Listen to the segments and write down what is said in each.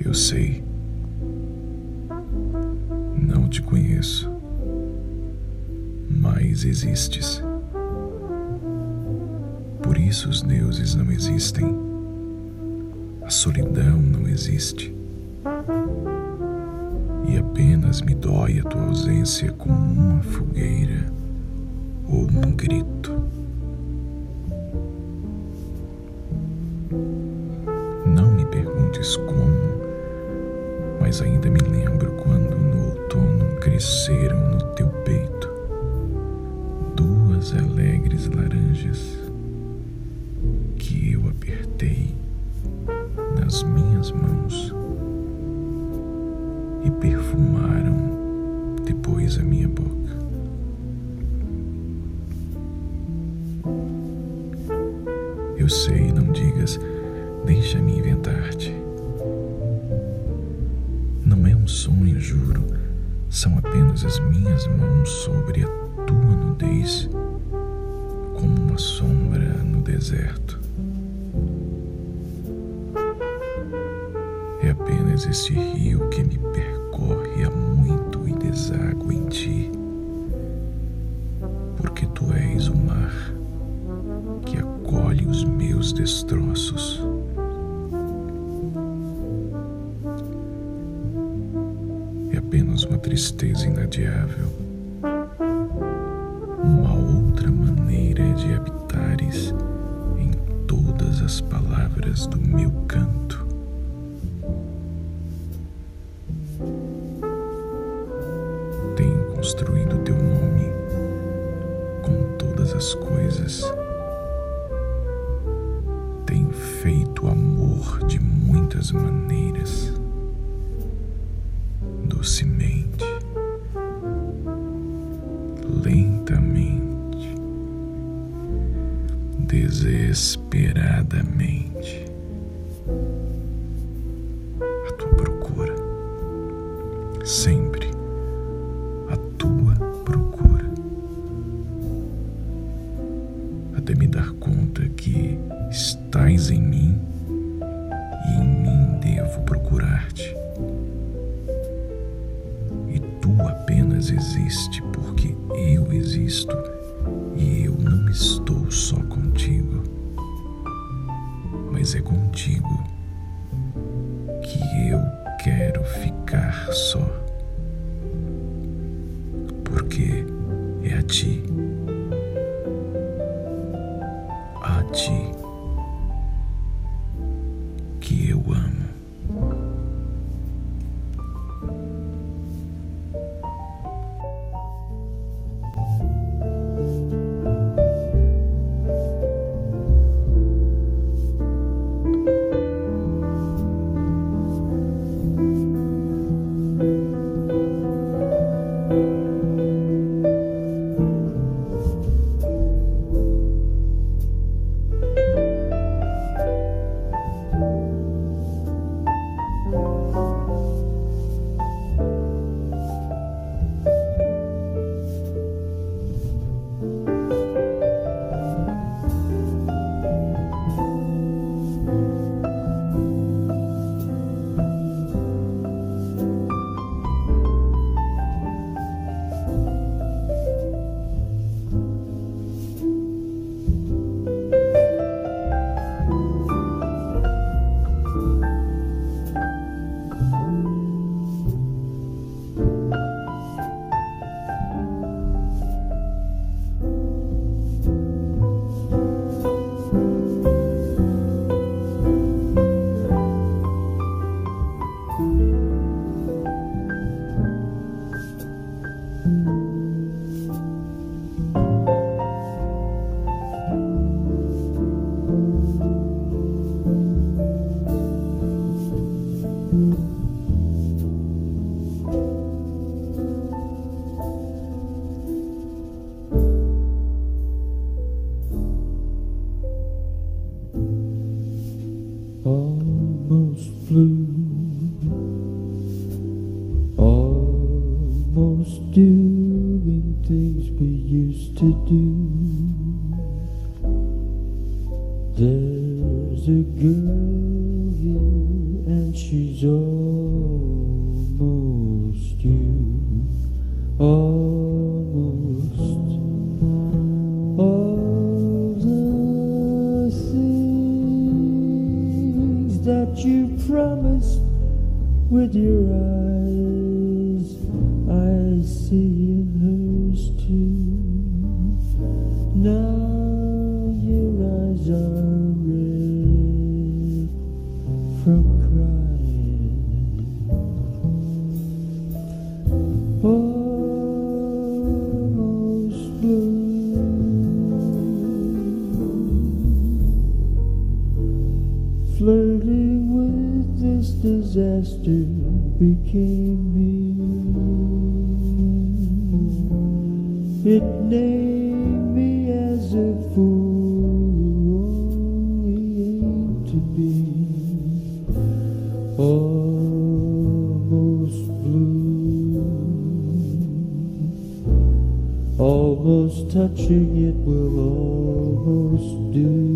Eu sei. Não te conheço, mas existes. Por isso os deuses não existem. A solidão não existe. E apenas me dói a tua ausência como uma fogueira ou um grito. Não me perguntes como, mas ainda me lembro quando no outono cresceram no teu peito duas alegres laranjas que eu apertei nas minhas mãos e perfumaram depois a minha boca. Eu sei, não digas, deixa-me inventar-te. Um sonho, juro, são apenas as minhas mãos sobre a tua nudez, como uma sombra no deserto. É apenas esse rio que me percorre há muito e deságua em ti, porque tu és o mar que acolhe os meus destroços. Tristeza inadiável, uma outra maneira de habitares em todas as palavras do meu canto. Tenho construído teu nome com todas as coisas. Tenho feito amor de muitas maneiras, docemente, lentamente, desesperadamente. A tua procura, sempre a tua procura, até me dar conta que estás em mim e em mim devo procurar-te. E tu apenas existe eu existo e eu não estou só contigo, mas é contigo que eu quero ficar só. Flew, almost doing things we used to do. There's a girl here and she's almost promised with your eyes, I see in Flirting with this disaster became me. It named me as a fool aimed to be almost blue. Almost touching it will almost do.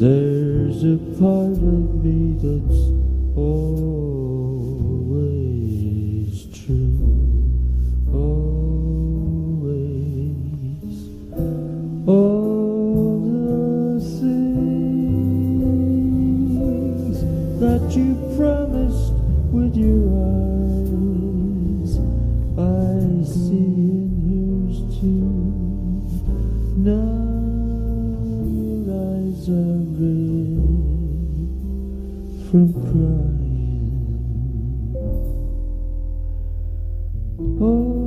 There's a part of me that's always true. Always. All the things that you promised with your eyes, I see Oh.